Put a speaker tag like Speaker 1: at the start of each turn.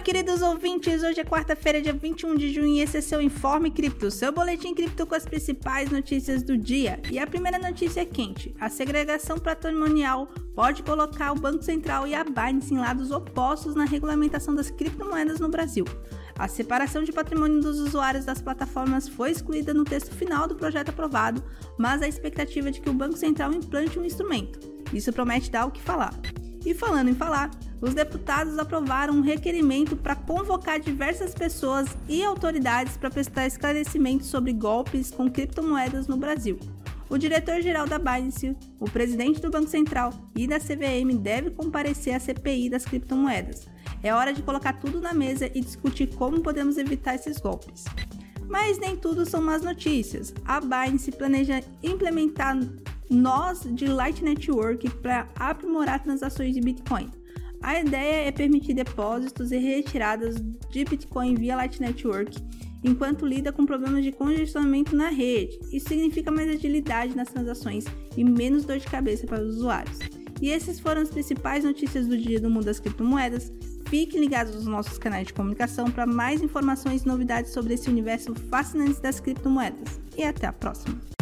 Speaker 1: queridos ouvintes! Hoje é quarta-feira, dia 21 de junho, e esse é seu Informe Cripto, seu boletim cripto com as principais notícias do dia. E a primeira notícia é quente: a segregação patrimonial pode colocar o Banco Central e a Binance em lados opostos na regulamentação das criptomoedas no Brasil. A separação de patrimônio dos usuários das plataformas foi excluída no texto final do projeto aprovado, mas a expectativa é de que o Banco Central implante um instrumento. Isso promete dar o que falar. E falando em falar, os deputados aprovaram um requerimento para convocar diversas pessoas e autoridades para prestar esclarecimentos sobre golpes com criptomoedas no Brasil. O diretor-geral da Binance, o presidente do Banco Central e da CVM devem comparecer à CPI das criptomoedas. É hora de colocar tudo na mesa e discutir como podemos evitar esses golpes. Mas nem tudo são más notícias. A Binance planeja implementar nós de Light Network para aprimorar transações de Bitcoin. A ideia é permitir depósitos e retiradas de Bitcoin via Light Network, enquanto lida com problemas de congestionamento na rede. Isso significa mais agilidade nas transações e menos dor de cabeça para os usuários. E essas foram as principais notícias do dia do mundo das criptomoedas. Fiquem ligados nos nossos canais de comunicação para mais informações e novidades sobre esse universo fascinante das criptomoedas. E até a próxima!